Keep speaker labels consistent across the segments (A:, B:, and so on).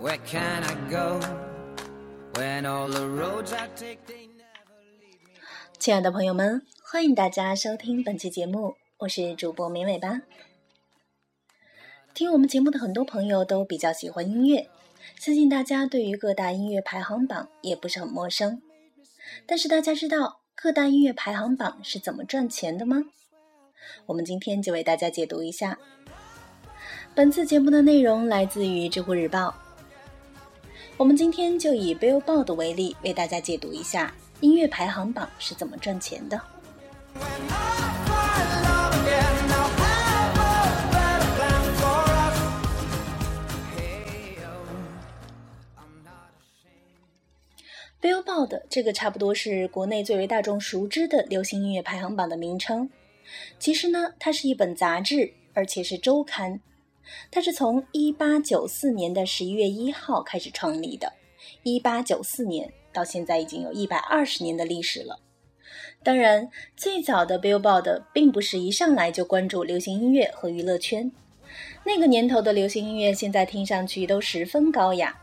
A: Where can I go when all the roads I take they never lead me?
B: 亲爱的朋友们，欢迎大家收听本期节目，我是主播绵尾巴。听我们节目的很多朋友都比较喜欢音乐，相信大家对于各大音乐排行榜也不是很陌生。但是大家知道各大音乐排行榜是怎么赚钱的吗？我们今天就为大家解读一下。本次节目的内容来自于知乎日报。我们今天就以 billboard 为例，为大家解读一下音乐排行榜是怎么赚钱的。billboard 这个差不多是国内最为大众熟知的流行音乐排行榜的名称，其实呢，它是一本杂志，而且是周刊。它是从1894年的11月1号开始创立的，1894年到现在已经有一百二十年的历史了。当然，最早的 Billboard 并不是一上来就关注流行音乐和娱乐圈。那个年头的流行音乐，现在听上去都十分高雅。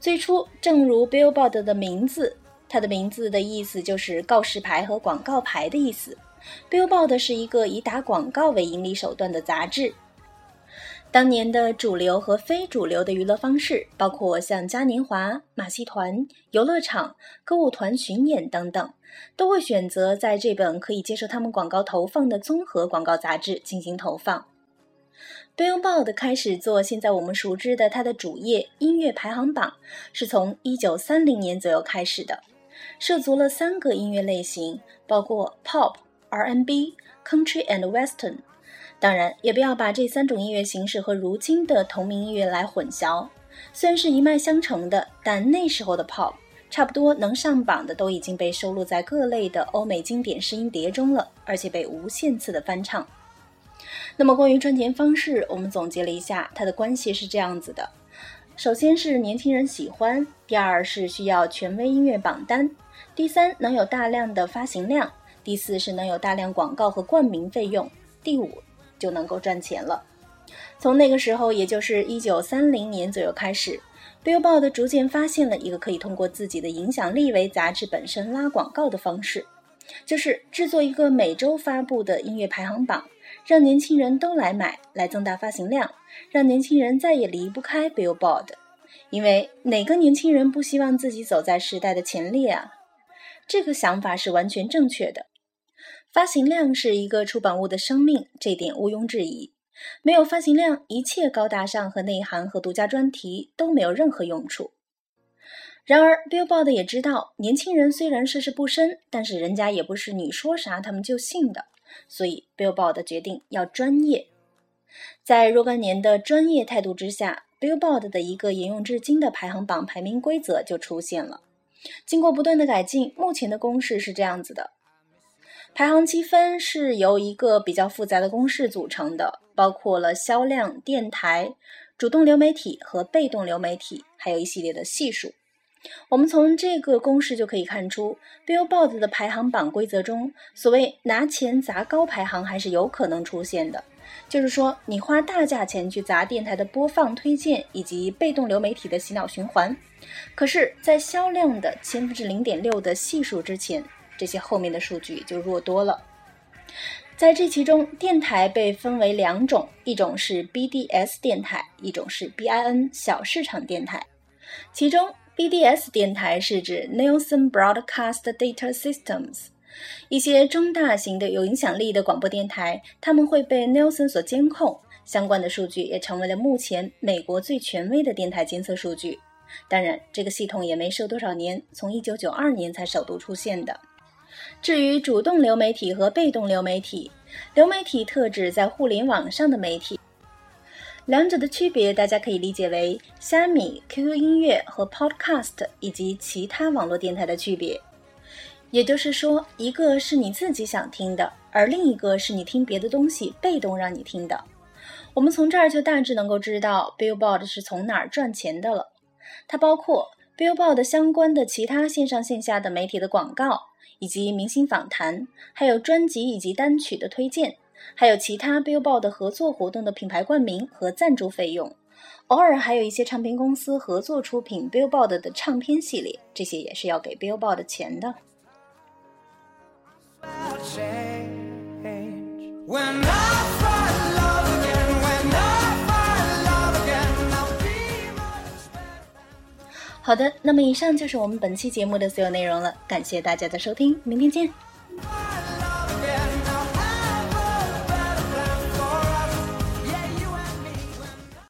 B: 最初，正如 Billboard 的名字，它的名字的意思就是告示牌和广告牌的意思。Billboard 是一个以打广告为盈利手段的杂志。当年的主流和非主流的娱乐方式，包括像嘉年华、马戏团、游乐场、歌舞团巡演等等，都会选择在这本可以接受他们广告投放的综合广告杂志进行投放。Billboard 开始做现在我们熟知的它的主页音乐排行榜，是从1930年左右开始的，涉足了三个音乐类型，包括 Pop、R&B、Country and Western。当然，也不要把这三种音乐形式和如今的同名音乐来混淆。虽然是一脉相承的，但那时候的 Pop 差不多能上榜的都已经被收录在各类的欧美经典试音碟中了，而且被无限次的翻唱。那么，关于赚钱方式，我们总结了一下，它的关系是这样子的：首先是年轻人喜欢，第二是需要权威音乐榜单，第三能有大量的发行量，第四是能有大量广告和冠名费用，第五就能够赚钱了。从那个时候，也就是一九三零年左右开始，Billboard 逐渐发现了一个可以通过自己的影响力为杂志本身拉广告的方式，就是制作一个每周发布的音乐排行榜，让年轻人都来买，来增大发行量，让年轻人再也离不开 Billboard。因为哪个年轻人不希望自己走在时代的前列啊？这个想法是完全正确的。发行量是一个出版物的生命，这点毋庸置疑。没有发行量，一切高大上和内涵和独家专题都没有任何用处。然而，Billboard 也知道，年轻人虽然涉世不深，但是人家也不是你说啥他们就信的，所以 Billboard 决定要专业。在若干年的专业态度之下，Billboard 的一个沿用至今的排行榜排名规则就出现了。经过不断的改进，目前的公式是这样子的。排行积分是由一个比较复杂的公式组成的，包括了销量、电台、主动流媒体和被动流媒体，还有一系列的系数。我们从这个公式就可以看出，Billboard 的排行榜规则中，所谓拿钱砸高排行还是有可能出现的。就是说，你花大价钱去砸电台的播放、推荐以及被动流媒体的洗脑循环，可是，在销量的千分之零点六的系数之前。这些后面的数据就弱多了。在这其中，电台被分为两种，一种是 BDS 电台，一种是 BIN 小市场电台。其中，BDS 电台是指 Nielsen Broadcast Data Systems，一些中大型的有影响力的广播电台，他们会被 Nielsen 所监控，相关的数据也成为了目前美国最权威的电台监测数据。当然，这个系统也没设多少年，从1992年才首度出现的。至于主动流媒体和被动流媒体，流媒体特指在互联网上的媒体，两者的区别大家可以理解为虾米、QQ 音乐和 Podcast 以及其他网络电台的区别。也就是说，一个是你自己想听的，而另一个是你听别的东西被动让你听的。我们从这儿就大致能够知道 Billboard 是从哪儿赚钱的了。它包括 Billboard 相关的其他线上线下的媒体的广告。以及明星访谈，还有专辑以及单曲的推荐，还有其他 Billboard 合作活动的品牌冠名和赞助费用，偶尔还有一些唱片公司合作出品 Billboard 的唱片系列，这些也是要给 Billboard 钱的。好的，那么以上就是我们本期节目的所有内容了，感谢大家的收听，明天见。